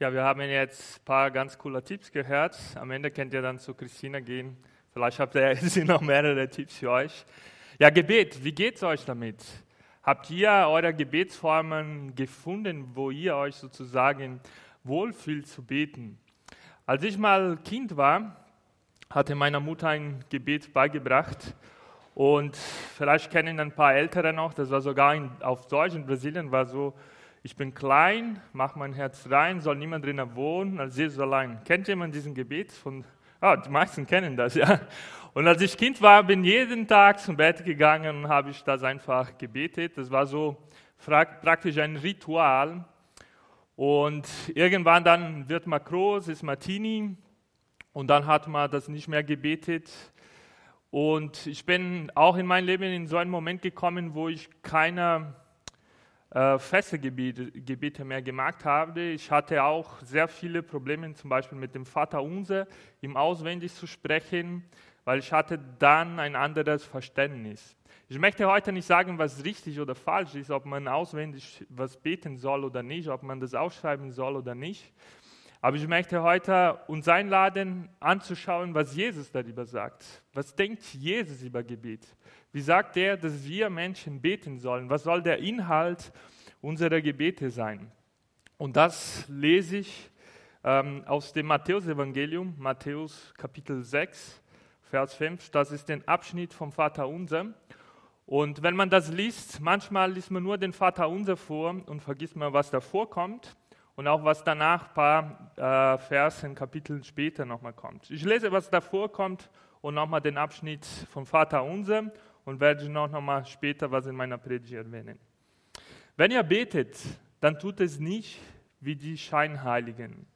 Ja, wir haben jetzt ein paar ganz coole Tipps gehört. Am Ende könnt ihr dann zu Christina gehen. Vielleicht habt ihr jetzt noch mehrere Tipps für euch. Ja, Gebet, wie geht es euch damit? Habt ihr eure Gebetsformen gefunden, wo ihr euch sozusagen wohlfühlt zu beten? Als ich mal Kind war, hatte meine Mutter ein Gebet beigebracht. Und vielleicht kennen ein paar Ältere noch, das war sogar in, auf Deutsch in Brasilien, war so, ich bin klein, mach mein Herz rein, soll niemand drinnen wohnen, als Jesus allein. Kennt jemand diesen Gebet? Von, ah, die meisten kennen das, ja. Und als ich Kind war, bin jeden Tag zum Bett gegangen und habe ich das einfach gebetet. Das war so praktisch ein Ritual. Und irgendwann dann wird man groß, ist Martini und dann hat man das nicht mehr gebetet. Und ich bin auch in meinem Leben in so einen Moment gekommen, wo ich keine äh, feste Gebete, Gebete mehr gemacht habe. Ich hatte auch sehr viele Probleme, zum Beispiel mit dem Vater Unser, ihm auswendig zu sprechen, weil ich hatte dann ein anderes Verständnis. Ich möchte heute nicht sagen, was richtig oder falsch ist, ob man auswendig was beten soll oder nicht, ob man das aufschreiben soll oder nicht. Aber ich möchte heute uns einladen, anzuschauen, was Jesus darüber sagt. Was denkt Jesus über Gebet? Wie sagt er, dass wir Menschen beten sollen? Was soll der Inhalt unserer Gebete sein? Und das lese ich ähm, aus dem Matthäusevangelium, Matthäus Kapitel 6, Vers 5. Das ist der Abschnitt vom Vater Unser. Und wenn man das liest, manchmal liest man nur den Vater Unser vor und vergisst man, was davor kommt und auch was danach ein paar äh, Versen, Kapiteln später nochmal kommt. Ich lese, was davor kommt und nochmal den Abschnitt vom Vater Unser und werde noch nochmal später was in meiner Predigt erwähnen. Wenn ihr betet, dann tut es nicht wie die Scheinheiligen.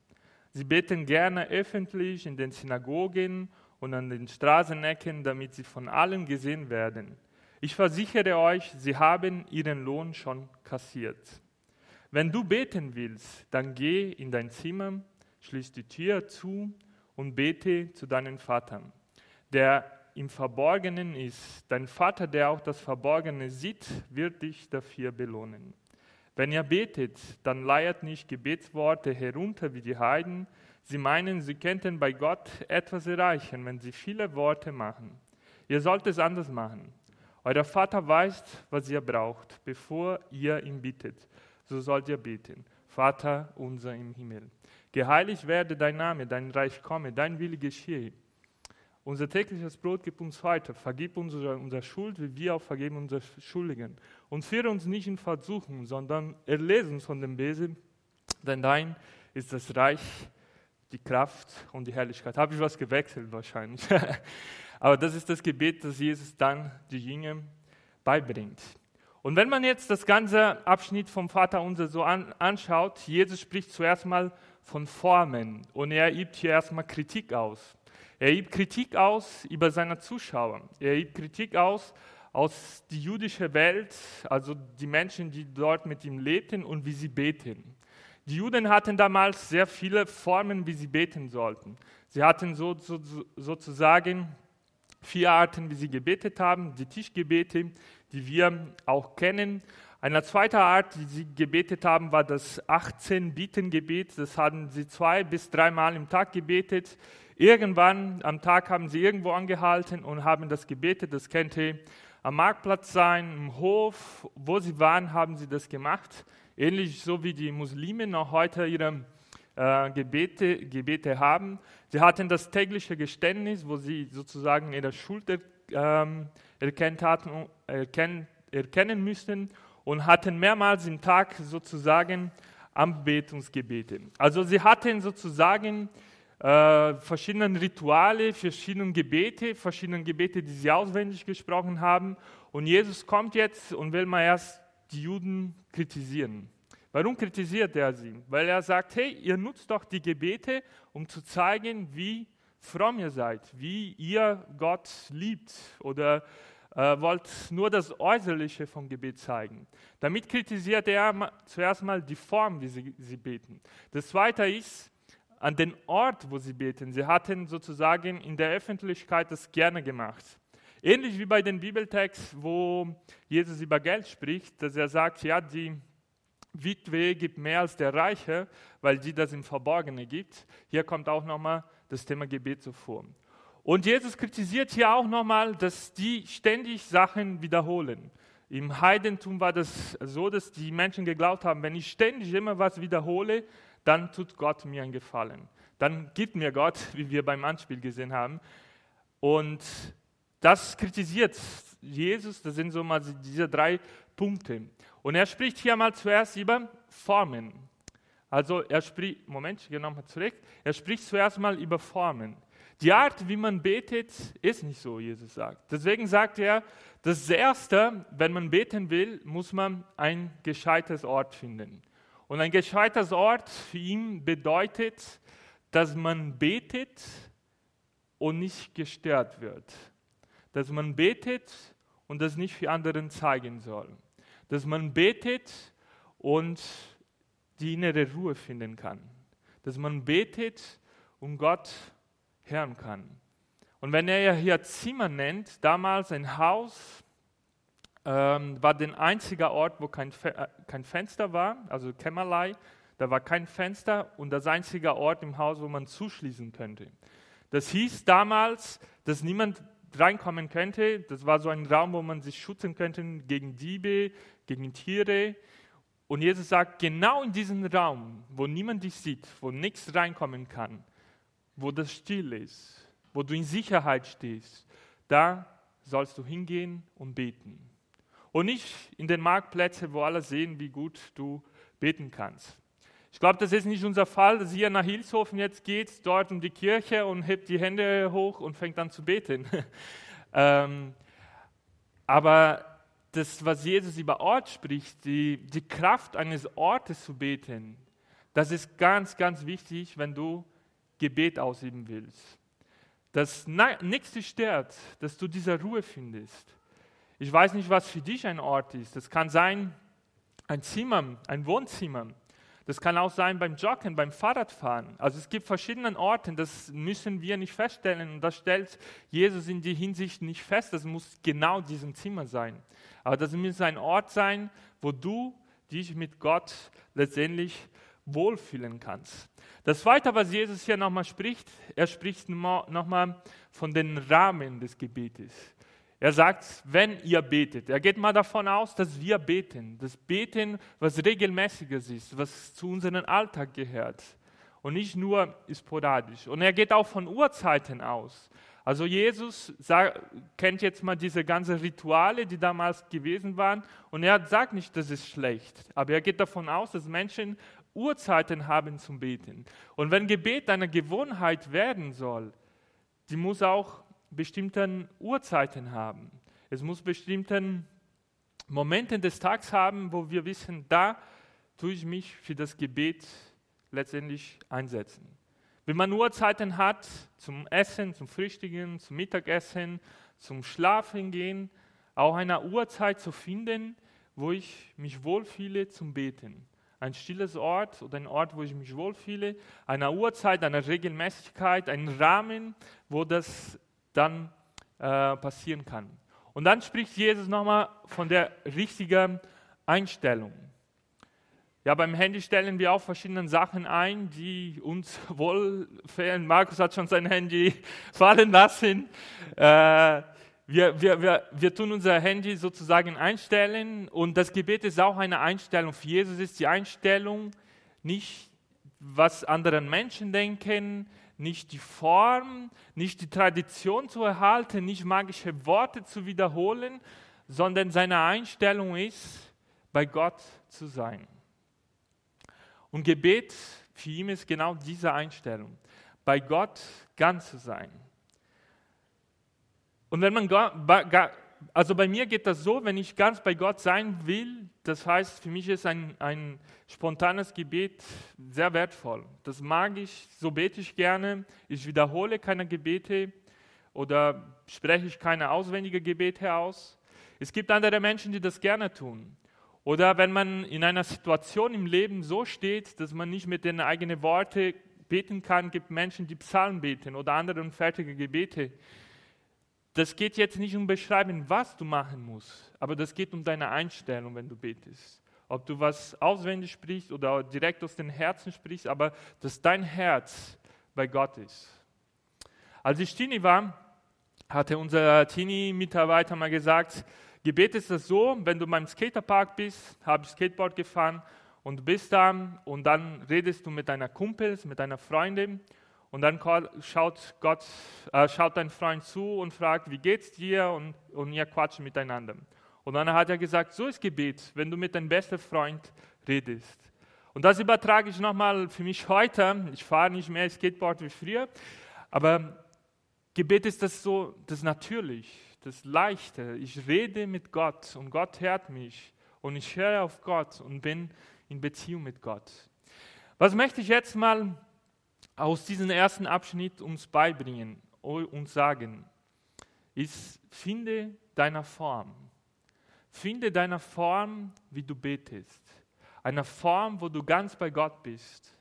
Sie beten gerne öffentlich in den Synagogen und an den Straßenecken, damit sie von allen gesehen werden. Ich versichere euch, sie haben ihren Lohn schon kassiert. Wenn du beten willst, dann geh in dein Zimmer, schließ die Tür zu und bete zu deinem Vater, der im Verborgenen ist. Dein Vater, der auch das Verborgene sieht, wird dich dafür belohnen. Wenn ihr betet, dann leiert nicht Gebetsworte herunter wie die Heiden. Sie meinen, sie könnten bei Gott etwas erreichen, wenn sie viele Worte machen. Ihr sollt es anders machen. Euer Vater weiß, was ihr braucht, bevor ihr ihn bittet so sollt ihr beten. Vater unser im Himmel. Geheiligt werde dein Name, dein Reich komme, dein Wille geschehe. Unser tägliches Brot gib uns heute. Vergib unsere, unsere Schuld, wie wir auch vergeben unsere Schuldigen. Und führe uns nicht in Versuchung, sondern erlese uns von dem Besen, denn dein ist das Reich, die Kraft und die Herrlichkeit. Habe ich was gewechselt wahrscheinlich. Aber das ist das Gebet, das Jesus dann die Jünger beibringt. Und wenn man jetzt das ganze Abschnitt vom Vater unser so an, anschaut, Jesus spricht zuerst mal von Formen und er übt hier erstmal Kritik aus. Er übt Kritik aus über seine Zuschauer. Er übt Kritik aus aus die jüdische Welt, also die Menschen, die dort mit ihm lebten und wie sie beten. Die Juden hatten damals sehr viele Formen, wie sie beten sollten. Sie hatten so, so, sozusagen vier Arten, wie sie gebetet haben. Die Tischgebete, die wir auch kennen. Eine zweite Art, die sie gebetet haben, war das 18-Bitten-Gebet. Das haben sie zwei bis dreimal im Tag gebetet. Irgendwann am Tag haben sie irgendwo angehalten und haben das gebetet. Das könnte am Marktplatz sein, im Hof, wo sie waren, haben sie das gemacht. Ähnlich so wie die Muslime noch heute ihre äh, Gebete, Gebete haben. Sie hatten das tägliche Geständnis, wo sie sozusagen ihre Schuld ähm, erkennt hatten, erkennen, erkennen müssten und hatten mehrmals im Tag sozusagen Anbetungsgebete. Also sie hatten sozusagen äh, verschiedene Rituale, verschiedene Gebete, verschiedene Gebete, die sie auswendig gesprochen haben. Und Jesus kommt jetzt und will mal erst die Juden kritisieren. Warum kritisiert er sie? Weil er sagt, hey, ihr nutzt doch die Gebete, um zu zeigen, wie fromm ihr seid, wie ihr Gott liebt oder äh, wollt nur das Äußerliche vom Gebet zeigen. Damit kritisiert er zuerst mal die Form, wie sie, sie beten. Das Zweite ist an den Ort, wo sie beten. Sie hatten sozusagen in der Öffentlichkeit das gerne gemacht. Ähnlich wie bei den Bibeltext, wo Jesus über Geld spricht, dass er sagt, ja, die Witwe gibt mehr als der Reiche, weil sie das im Verborgenen gibt. Hier kommt auch nochmal das Thema Gebet so vor. Und Jesus kritisiert hier auch nochmal, dass die ständig Sachen wiederholen. Im Heidentum war das so, dass die Menschen geglaubt haben, wenn ich ständig immer was wiederhole, dann tut Gott mir einen Gefallen. Dann gibt mir Gott, wie wir beim Anspiel gesehen haben. Und das kritisiert Jesus, das sind so mal diese drei Punkte. Und er spricht hier mal zuerst über Formen. Also er spricht, Moment, ich gehe nochmal zurück. Er spricht zuerst mal über Formen. Die Art, wie man betet, ist nicht so, Jesus sagt. Deswegen sagt er, das Erste, wenn man beten will, muss man ein gescheites Ort finden. Und ein gescheites Ort für ihn bedeutet, dass man betet und nicht gestört wird. Dass man betet und das nicht für anderen zeigen soll. Dass man betet und die innere Ruhe finden kann. Dass man betet und Gott hören kann. Und wenn er hier Zimmer nennt, damals ein Haus, ähm, war der einzige Ort, wo kein, Fe äh, kein Fenster war, also Kämmerlei, da war kein Fenster und das einzige Ort im Haus, wo man zuschließen könnte. Das hieß damals, dass niemand reinkommen könnte. Das war so ein Raum, wo man sich schützen könnte gegen Diebe, gegen Tiere. Und Jesus sagt, genau in diesem Raum, wo niemand dich sieht, wo nichts reinkommen kann, wo das still ist, wo du in Sicherheit stehst, da sollst du hingehen und beten. Und nicht in den Marktplätzen, wo alle sehen, wie gut du beten kannst. Ich glaube, das ist nicht unser Fall, dass ihr nach Hilshofen jetzt geht, dort um die Kirche und hebt die Hände hoch und fängt an zu beten. ähm, aber das, was Jesus über Ort spricht, die, die Kraft eines Ortes zu beten, das ist ganz, ganz wichtig, wenn du Gebet ausüben willst. Dass dich stört, dass du diese Ruhe findest. Ich weiß nicht, was für dich ein Ort ist. Das kann sein ein Zimmer, ein Wohnzimmer. Das kann auch sein beim Joggen, beim Fahrradfahren. Also es gibt verschiedene Orte, das müssen wir nicht feststellen. Und das stellt Jesus in die Hinsicht nicht fest. Das muss genau diesem Zimmer sein. Aber das muss ein Ort sein, wo du dich mit Gott letztendlich wohlfühlen kannst. Das Zweite, was Jesus hier nochmal spricht, er spricht nochmal von den Rahmen des Gebetes. Er sagt, wenn ihr betet, er geht mal davon aus, dass wir beten. Das Beten, was regelmäßiges ist, was zu unserem Alltag gehört und nicht nur sporadisch. Und er geht auch von Uhrzeiten aus. Also Jesus sagt, kennt jetzt mal diese ganzen Rituale, die damals gewesen waren, und er sagt nicht, das ist schlecht, aber er geht davon aus, dass Menschen Uhrzeiten haben zum Beten. Und wenn Gebet eine Gewohnheit werden soll, die muss auch bestimmten Uhrzeiten haben. Es muss bestimmten Momente des Tages haben, wo wir wissen, da tue ich mich für das Gebet letztendlich einsetzen. Wenn man Uhrzeiten hat zum Essen, zum Frühstücken, zum Mittagessen, zum Schlafen gehen, auch eine Uhrzeit zu finden, wo ich mich wohlfühle zum Beten. Ein stilles Ort oder ein Ort, wo ich mich wohlfühle, eine Uhrzeit, eine Regelmäßigkeit, ein Rahmen, wo das dann äh, passieren kann. Und dann spricht Jesus nochmal von der richtigen Einstellung. Ja, beim Handy stellen wir auch verschiedene Sachen ein, die uns wohlfällen. Markus hat schon sein Handy fallen lassen. Äh, wir, wir, wir, wir tun unser Handy sozusagen einstellen und das Gebet ist auch eine Einstellung. Für Jesus ist die Einstellung nicht, was andere Menschen denken, nicht die Form, nicht die Tradition zu erhalten, nicht magische Worte zu wiederholen, sondern seine Einstellung ist, bei Gott zu sein. Und Gebet für ihn ist genau diese Einstellung, bei Gott ganz zu sein. Und wenn man also bei mir geht das so, wenn ich ganz bei Gott sein will, das heißt, für mich ist ein, ein spontanes Gebet sehr wertvoll. Das mag ich, so bete ich gerne. Ich wiederhole keine Gebete oder spreche ich keine auswendigen Gebete aus. Es gibt andere Menschen, die das gerne tun. Oder wenn man in einer Situation im Leben so steht, dass man nicht mit den eigenen Worten beten kann, gibt Menschen, die Psalmen beten oder andere unfertige Gebete das geht jetzt nicht um Beschreiben, was du machen musst, aber das geht um deine Einstellung, wenn du betest. ob du was auswendig sprichst oder direkt aus den Herzen sprichst, aber dass dein Herz bei Gott ist. Als ich Teenie war, hatte unser Teenie-Mitarbeiter mal gesagt, Gebet ist das so, wenn du beim Skaterpark bist, habe ich Skateboard gefahren und bist da und dann redest du mit deiner Kumpels, mit deiner Freundin und dann schaut Gott, äh, schaut dein Freund zu und fragt, wie geht's dir und, und ihr quatscht miteinander. Und dann hat er gesagt, so ist Gebet, wenn du mit deinem besten Freund redest. Und das übertrage ich nochmal für mich heute. Ich fahre nicht mehr Skateboard wie früher, aber Gebet ist das so, das natürlich, das Leichte. Ich rede mit Gott und Gott hört mich und ich höre auf Gott und bin in Beziehung mit Gott. Was möchte ich jetzt mal aus diesem ersten Abschnitt uns beibringen und sagen, ist, finde deine Form. Finde deine Form, wie du betest. Eine Form, wo du ganz bei Gott bist.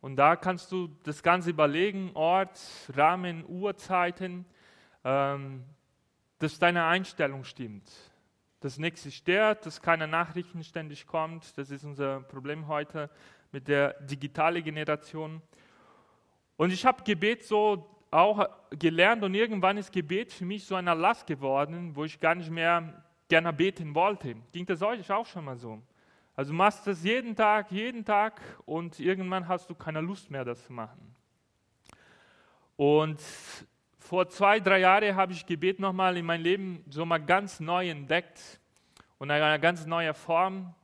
Und da kannst du das Ganze überlegen, Ort, Rahmen, Uhrzeiten, ähm, dass deine Einstellung stimmt. Dass nichts stört, dass keine Nachrichten ständig kommt. Das ist unser Problem heute mit der digitalen Generation. Und ich habe Gebet so auch gelernt und irgendwann ist Gebet für mich so eine Last geworden, wo ich gar nicht mehr gerne beten wollte. Ging das euch auch schon mal so? Also du machst das jeden Tag, jeden Tag und irgendwann hast du keine Lust mehr, das zu machen. Und vor zwei, drei Jahren habe ich Gebet nochmal in mein Leben so mal ganz neu entdeckt und in einer ganz neuen Form.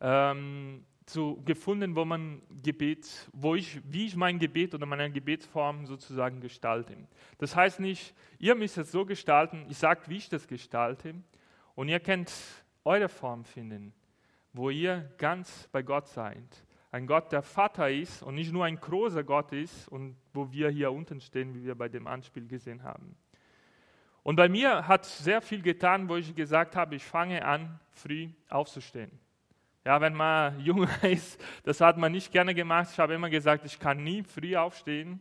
Ähm, zu, gefunden, wo man Gebet, wo ich, wie ich mein Gebet oder meine Gebetsform sozusagen gestalte. Das heißt nicht, ihr müsst es so gestalten, ich sage, wie ich das gestalte und ihr könnt eure Form finden, wo ihr ganz bei Gott seid. Ein Gott, der Vater ist und nicht nur ein großer Gott ist und wo wir hier unten stehen, wie wir bei dem Anspiel gesehen haben. Und bei mir hat sehr viel getan, wo ich gesagt habe, ich fange an, früh aufzustehen. Ja, wenn man jung ist, das hat man nicht gerne gemacht. Ich habe immer gesagt, ich kann nie früh aufstehen.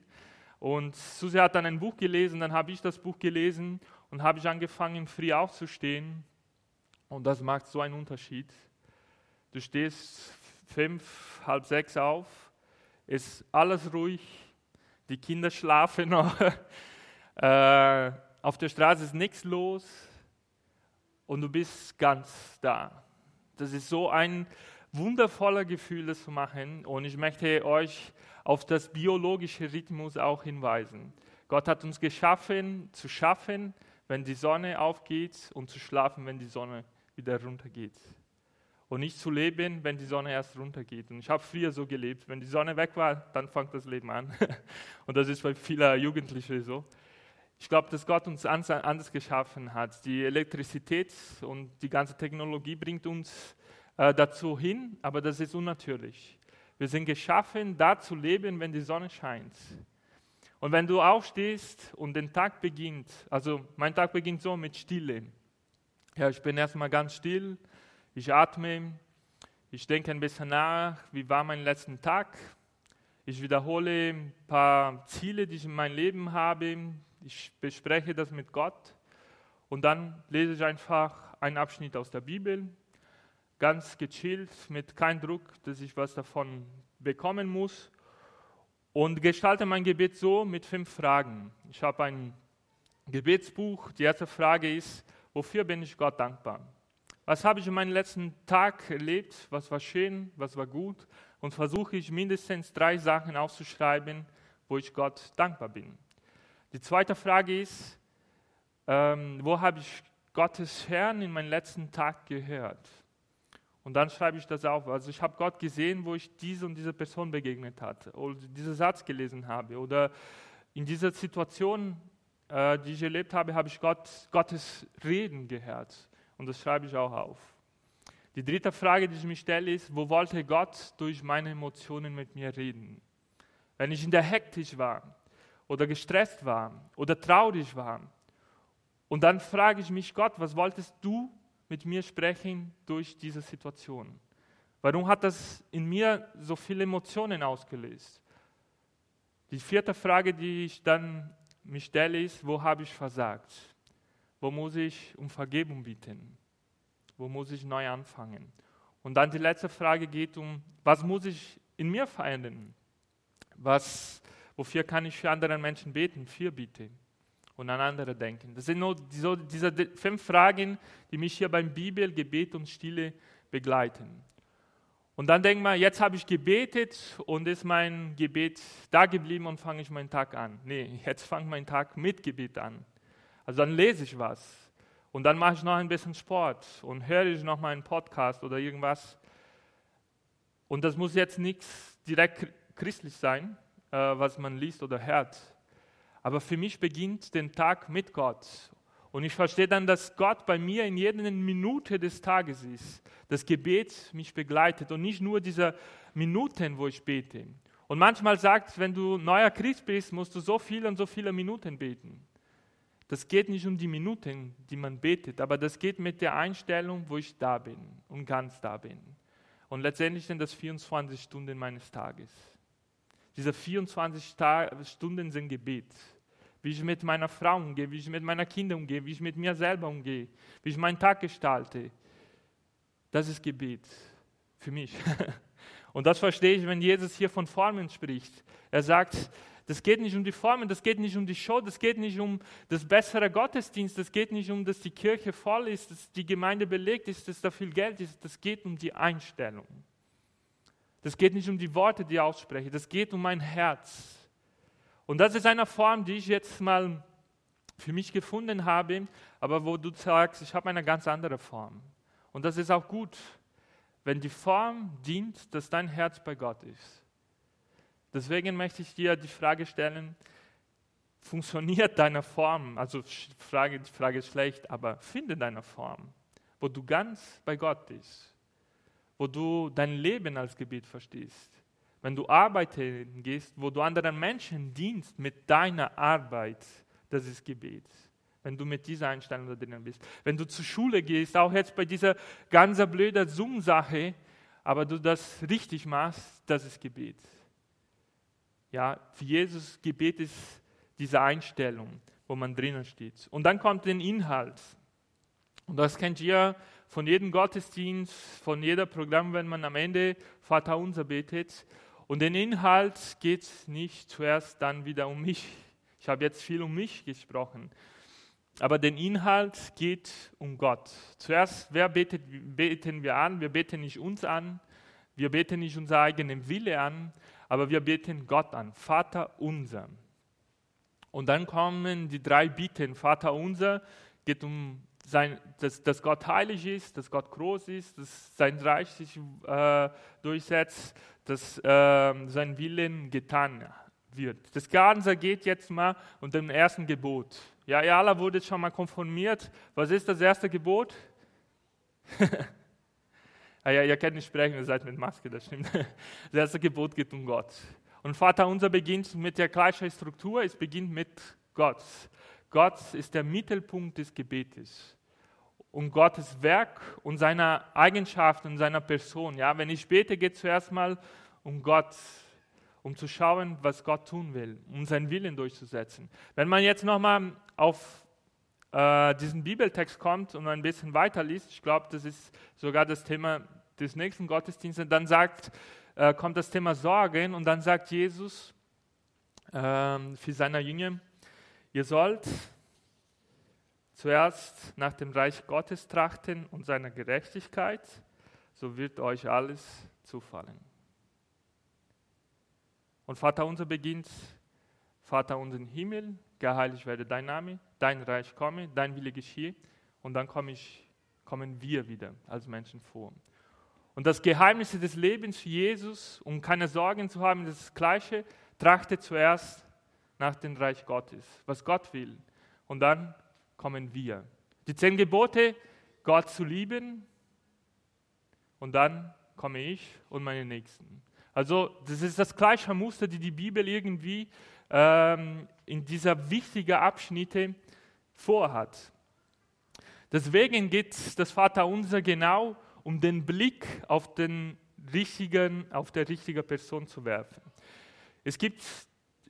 Und Susi hat dann ein Buch gelesen, dann habe ich das Buch gelesen und habe ich angefangen, früh aufzustehen. Und das macht so einen Unterschied. Du stehst fünf, halb sechs auf, ist alles ruhig, die Kinder schlafen noch, äh, auf der Straße ist nichts los und du bist ganz da. Das ist so ein wundervoller Gefühl, das zu machen. Und ich möchte euch auf das biologische Rhythmus auch hinweisen. Gott hat uns geschaffen, zu schaffen, wenn die Sonne aufgeht und zu schlafen, wenn die Sonne wieder runtergeht. Und nicht zu leben, wenn die Sonne erst runtergeht. Und ich habe früher so gelebt. Wenn die Sonne weg war, dann fängt das Leben an. Und das ist bei vielen Jugendlichen so. Ich glaube, dass Gott uns anders geschaffen hat. Die Elektrizität und die ganze Technologie bringt uns äh, dazu hin, aber das ist unnatürlich. Wir sind geschaffen, da zu leben, wenn die Sonne scheint. Und wenn du aufstehst und den Tag beginnt, also mein Tag beginnt so mit Stille. Ja, ich bin erstmal ganz still, ich atme, ich denke ein bisschen nach, wie war mein letzter Tag. Ich wiederhole ein paar Ziele, die ich in meinem Leben habe, ich bespreche das mit Gott und dann lese ich einfach einen Abschnitt aus der Bibel, ganz gechillt, mit keinem Druck, dass ich was davon bekommen muss und gestalte mein Gebet so mit fünf Fragen. Ich habe ein Gebetsbuch. Die erste Frage ist, wofür bin ich Gott dankbar? Was habe ich in meinem letzten Tag erlebt? Was war schön? Was war gut? Und versuche ich mindestens drei Sachen aufzuschreiben, wo ich Gott dankbar bin. Die zweite Frage ist, ähm, wo habe ich Gottes Herrn in meinem letzten Tag gehört? Und dann schreibe ich das auf. Also ich habe Gott gesehen, wo ich diese und diese Person begegnet hatte oder diesen Satz gelesen habe oder in dieser Situation, äh, die ich erlebt habe, habe ich Gott, Gottes Reden gehört. Und das schreibe ich auch auf. Die dritte Frage, die ich mir stelle, ist, wo wollte Gott durch meine Emotionen mit mir reden? Wenn ich in der Hektik war, oder gestresst war oder traurig war. Und dann frage ich mich, Gott, was wolltest du mit mir sprechen durch diese Situation? Warum hat das in mir so viele Emotionen ausgelöst? Die vierte Frage, die ich dann mich stelle, ist, wo habe ich versagt? Wo muss ich um Vergebung bitten? Wo muss ich neu anfangen? Und dann die letzte Frage geht um, was muss ich in mir verändern? Was, wofür kann ich für andere Menschen beten, für bitte und an andere denken? Das sind nur so, diese fünf Fragen, die mich hier beim Bibel, Gebet und Stille begleiten. Und dann denkt man, jetzt habe ich gebetet und ist mein Gebet da geblieben und fange ich meinen Tag an. Nee, jetzt fange meinen Tag mit Gebet an. Also dann lese ich was und dann mache ich noch ein bisschen Sport und höre ich noch mal einen Podcast oder irgendwas. Und das muss jetzt nichts direkt christlich sein, was man liest oder hört. Aber für mich beginnt den Tag mit Gott. Und ich verstehe dann, dass Gott bei mir in jeder Minute des Tages ist. Das Gebet mich begleitet und nicht nur diese Minuten, wo ich bete. Und manchmal sagt, wenn du neuer Christ bist, musst du so viele und so viele Minuten beten. Das geht nicht um die Minuten, die man betet, aber das geht mit der Einstellung, wo ich da bin und ganz da bin. Und letztendlich sind das 24 Stunden meines Tages. Diese 24 Stunden sind Gebet. Wie ich mit meiner Frau umgehe, wie ich mit meinen Kindern umgehe, wie ich mit mir selber umgehe, wie ich meinen Tag gestalte. Das ist Gebet für mich. Und das verstehe ich, wenn Jesus hier von Formen spricht. Er sagt, das geht nicht um die Formen, das geht nicht um die Show, das geht nicht um das bessere Gottesdienst, das geht nicht um, dass die Kirche voll ist, dass die Gemeinde belegt ist, dass da viel Geld ist. Das geht um die Einstellung. Das geht nicht um die Worte, die ich ausspreche, das geht um mein Herz. Und das ist eine Form, die ich jetzt mal für mich gefunden habe, aber wo du sagst, ich habe eine ganz andere Form. Und das ist auch gut, wenn die Form dient, dass dein Herz bei Gott ist. Deswegen möchte ich dir die Frage stellen, funktioniert deine Form, also Frage, die Frage ist schlecht, aber finde deine Form, wo du ganz bei Gott bist, wo du dein Leben als Gebet verstehst. Wenn du arbeiten gehst, wo du anderen Menschen dienst mit deiner Arbeit, das ist Gebet. Wenn du mit dieser Einstellung da drinnen bist. Wenn du zur Schule gehst, auch jetzt bei dieser ganz blöden Zoom-Sache, aber du das richtig machst, das ist Gebet. Ja, für Jesus Gebet ist diese Einstellung, wo man drinnen steht. Und dann kommt der Inhalt. Und das kennt ihr von jedem Gottesdienst, von jeder Programm, wenn man am Ende Vater unser betet. Und den Inhalt geht nicht zuerst dann wieder um mich. Ich habe jetzt viel um mich gesprochen. Aber den Inhalt geht um Gott. Zuerst, wer betet, beten wir an? Wir beten nicht uns an. Wir beten nicht unser eigenen Wille an, aber wir beten Gott an, Vater unser. Und dann kommen die drei Bitten. Vater unser geht um, sein, dass, dass Gott heilig ist, dass Gott groß ist, dass sein Reich sich äh, durchsetzt, dass äh, sein Willen getan wird. Das Ganze geht jetzt mal unter dem ersten Gebot. Ja, ihr alle wurdet schon mal konformiert. Was ist das erste Gebot? Ah ja, ihr könnt nicht sprechen, ihr seid mit Maske, das stimmt. Das erste Gebot geht um Gott. Und Vater unser beginnt mit der gleichen Struktur, es beginnt mit Gott. Gott ist der Mittelpunkt des Gebetes. Und Gottes Werk und seiner Eigenschaft und seiner Person. Ja, wenn ich bete, geht zuerst mal um Gott, um zu schauen, was Gott tun will, um seinen Willen durchzusetzen. Wenn man jetzt nochmal auf äh, diesen Bibeltext kommt und ein bisschen weiter liest, ich glaube, das ist sogar das Thema des nächsten Gottesdienstes, dann sagt, äh, kommt das Thema Sorgen und dann sagt Jesus äh, für seine Jünger, ihr sollt zuerst nach dem Reich Gottes trachten und seiner Gerechtigkeit, so wird euch alles zufallen. Und Vater unser beginnt, Vater unser im Himmel, geheiligt werde dein Name, dein Reich komme, dein Wille geschehe. Und dann komme ich, kommen wir wieder als Menschen vor. Und das Geheimnis des Lebens für Jesus, um keine Sorgen zu haben, ist das Gleiche. Trachte zuerst nach dem Reich Gottes, was Gott will. Und dann kommen wir. Die zehn Gebote, Gott zu lieben. Und dann komme ich und meine Nächsten. Also das ist das gleiche Muster, die die Bibel irgendwie ähm, in dieser wichtigen Abschnitte vorhat. Deswegen geht das Vaterunser genau um den Blick auf den richtigen, auf der richtige Person zu werfen. Es gibt,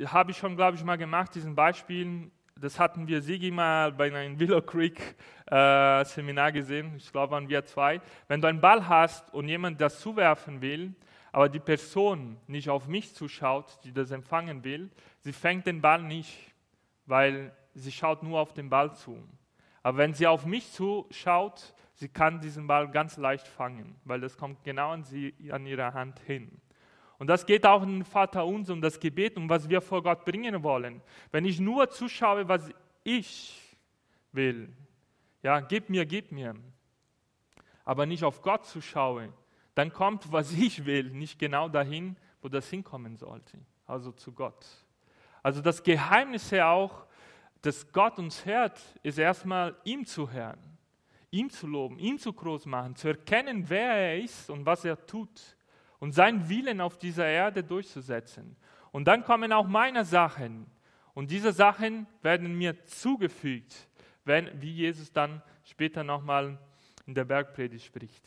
habe ich schon, glaube ich, mal gemacht, diesen Beispielen, das hatten wir Sigi mal bei einem Willow Creek äh, Seminar gesehen, ich glaube waren wir zwei. Wenn du einen Ball hast und jemand das zuwerfen will, aber die Person nicht auf mich zuschaut, die das empfangen will, sie fängt den Ball nicht, weil sie schaut nur auf den Ball zu. Aber wenn sie auf mich zuschaut, sie kann diesen Ball ganz leicht fangen, weil das kommt genau an sie an ihrer Hand hin. Und das geht auch in den Vater uns um das Gebet, um was wir vor Gott bringen wollen. Wenn ich nur zuschaue, was ich will, ja, gib mir, gib mir, aber nicht auf Gott zuschaue, dann kommt, was ich will, nicht genau dahin, wo das hinkommen sollte, also zu Gott. Also das Geheimnis ja auch, dass Gott uns hört, ist erstmal ihm zu hören, ihm zu loben, ihn zu groß machen, zu erkennen, wer er ist und was er tut und seinen Willen auf dieser Erde durchzusetzen. Und dann kommen auch meine Sachen. Und diese Sachen werden mir zugefügt, wenn, wie Jesus dann später nochmal in der Bergpredigt spricht.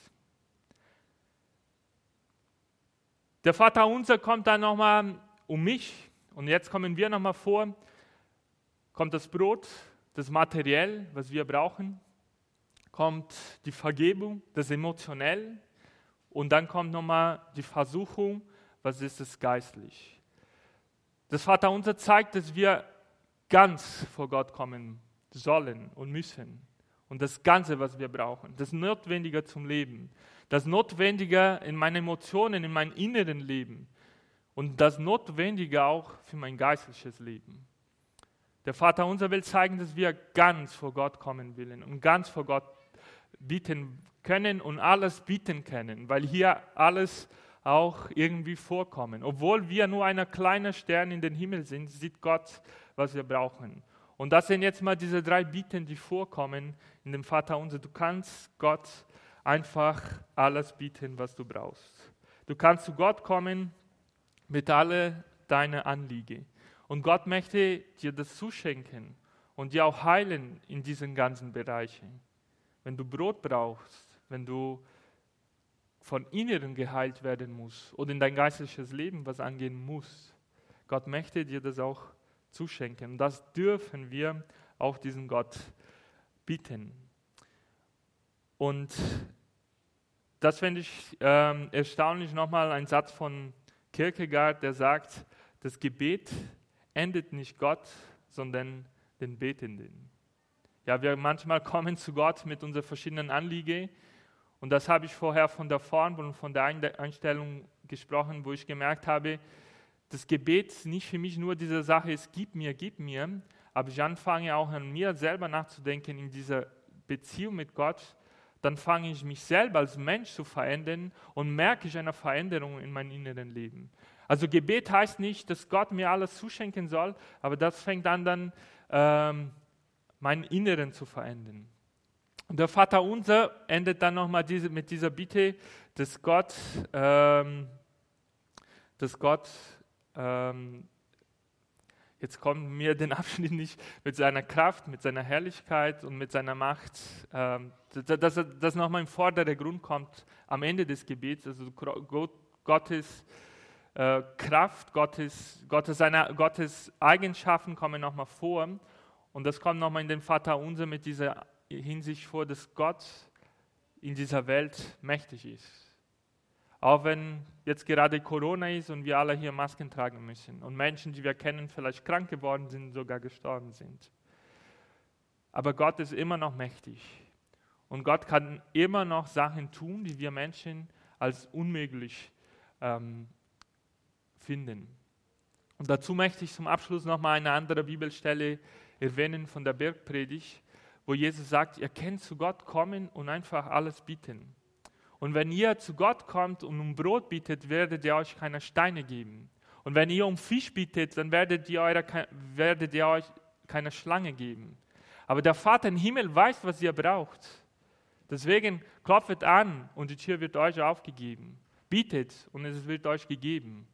Der Vater unser kommt dann nochmal um mich. Und jetzt kommen wir nochmal vor, kommt das Brot, das Materiell, was wir brauchen, kommt die Vergebung, das Emotionell und dann kommt nochmal die Versuchung, was ist es geistlich. Das Vater unser zeigt, dass wir ganz vor Gott kommen sollen und müssen. Und das Ganze, was wir brauchen, das Notwendige zum Leben, das Notwendige in meinen Emotionen, in meinem inneren Leben und das Notwendige auch für mein geistliches Leben. Der Vater unser will zeigen, dass wir ganz vor Gott kommen wollen und ganz vor Gott bieten können und alles bieten können, weil hier alles auch irgendwie vorkommen. Obwohl wir nur ein kleiner Stern in den Himmel sind, sieht Gott, was wir brauchen. Und das sind jetzt mal diese drei Bitten, die vorkommen in dem Vater unser. Du kannst Gott einfach alles bieten, was du brauchst. Du kannst zu Gott kommen mit alle deinen Anliegen. Und Gott möchte dir das zuschenken und dir auch heilen in diesen ganzen Bereichen. Wenn du Brot brauchst, wenn du von Inneren geheilt werden musst oder in dein geistliches Leben was angehen muss, Gott möchte dir das auch zuschenken. Das dürfen wir auch diesem Gott bieten. Und das finde ich ähm, erstaunlich nochmal ein Satz von Kierkegaard, der sagt, das Gebet endet nicht Gott, sondern den Betenden. Ja, wir manchmal kommen zu Gott mit unseren verschiedenen Anliegen. Und das habe ich vorher von der Form und von der Einstellung gesprochen, wo ich gemerkt habe, das Gebet nicht für mich nur diese Sache ist, gib mir, gib mir, aber ich anfange auch an mir selber nachzudenken in dieser Beziehung mit Gott, dann fange ich mich selber als Mensch zu verändern und merke ich eine Veränderung in meinem inneren Leben. Also Gebet heißt nicht, dass Gott mir alles zuschenken soll, aber das fängt an dann, ähm, meinen Inneren zu verändern. Und der Vater unser endet dann nochmal diese, mit dieser Bitte, dass Gott, ähm, dass Gott ähm, jetzt kommt mir den Abschnitt nicht mit seiner Kraft, mit seiner Herrlichkeit und mit seiner Macht, ähm, dass das nochmal im vorderen Grund kommt am Ende des Gebets, also Gottes äh, Kraft, Gottes, Gottes, seine, Gottes Eigenschaften kommen nochmal vor und das kommt nochmal in den Vater unser mit dieser Hinsicht vor, dass Gott in dieser Welt mächtig ist. Auch wenn jetzt gerade Corona ist und wir alle hier Masken tragen müssen und Menschen, die wir kennen, vielleicht krank geworden sind, sogar gestorben sind. Aber Gott ist immer noch mächtig. Und Gott kann immer noch Sachen tun, die wir Menschen als unmöglich ähm, finden. Und dazu möchte ich zum Abschluss nochmal eine andere Bibelstelle erwähnen von der Bergpredigt, wo Jesus sagt, ihr könnt zu Gott kommen und einfach alles bieten. Und wenn ihr zu Gott kommt und um Brot bittet, werdet ihr euch keine Steine geben. Und wenn ihr um Fisch bittet, dann werdet ihr, eure, werdet ihr euch keine Schlange geben. Aber der Vater im Himmel weiß, was ihr braucht. Deswegen klopft an und die Tür wird euch aufgegeben. Bietet und es wird euch gegeben.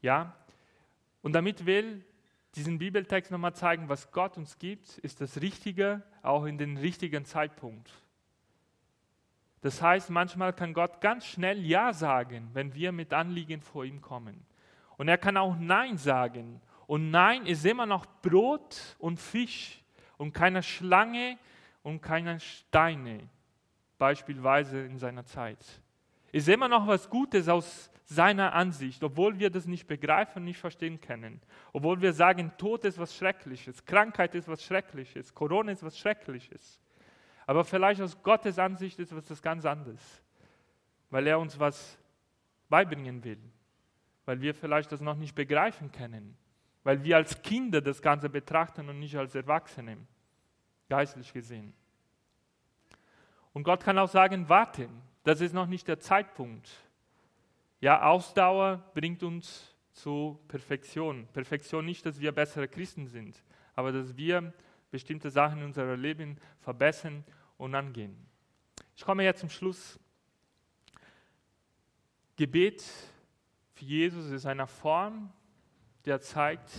Ja? Und damit will diesen Bibeltext nochmal zeigen, was Gott uns gibt, ist das Richtige, auch in den richtigen Zeitpunkt. Das heißt, manchmal kann Gott ganz schnell Ja sagen, wenn wir mit Anliegen vor ihm kommen. Und er kann auch Nein sagen, Und nein, ist immer noch Brot und Fisch und keine Schlange und keine Steine, beispielsweise in seiner Zeit. Ist immer noch was Gutes aus seiner Ansicht, obwohl wir das nicht begreifen, nicht verstehen können. Obwohl wir sagen, Tod ist was Schreckliches, Krankheit ist was Schreckliches, Corona ist was Schreckliches. Aber vielleicht aus Gottes Ansicht ist was ganz anderes, weil er uns was beibringen will, weil wir vielleicht das noch nicht begreifen können, weil wir als Kinder das Ganze betrachten und nicht als Erwachsene, geistlich gesehen. Und Gott kann auch sagen, warten, das ist noch nicht der Zeitpunkt. Ja, Ausdauer bringt uns zu Perfektion. Perfektion nicht, dass wir bessere Christen sind, aber dass wir bestimmte Sachen in unserem Leben verbessern und angehen. Ich komme jetzt zum Schluss. Gebet für Jesus ist eine Form, der zeigt,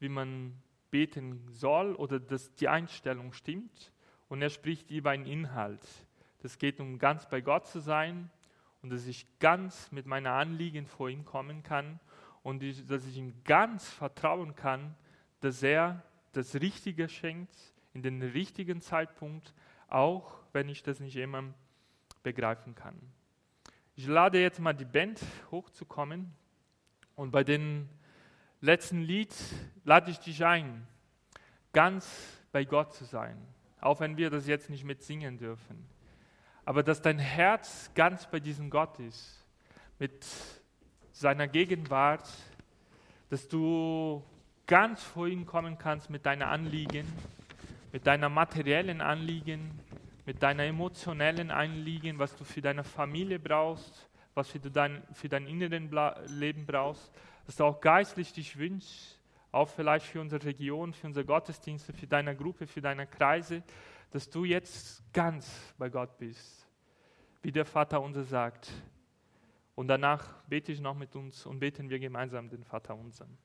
wie man beten soll oder dass die Einstellung stimmt. Und er spricht über einen Inhalt. Das geht um ganz bei Gott zu sein und dass ich ganz mit meinen Anliegen vor ihm kommen kann und dass ich ihm ganz vertrauen kann, dass er das Richtige schenkt in den richtigen Zeitpunkt, auch wenn ich das nicht immer begreifen kann. Ich lade jetzt mal die Band hochzukommen und bei dem letzten Lied lade ich dich ein, ganz bei Gott zu sein, auch wenn wir das jetzt nicht mit singen dürfen. Aber dass dein Herz ganz bei diesem Gott ist, mit seiner Gegenwart, dass du ganz vor ihn kommen kannst mit deinen Anliegen, mit deiner materiellen Anliegen, mit deiner emotionellen Anliegen, was du für deine Familie brauchst, was du dein, für dein inneren Leben brauchst, dass du auch geistlich dich wünschst, auch vielleicht für unsere Region, für unsere Gottesdienste, für deine Gruppe, für deine Kreise, dass du jetzt ganz bei Gott bist, wie der Vater unser sagt. Und danach bete ich noch mit uns und beten wir gemeinsam den Vater unseren.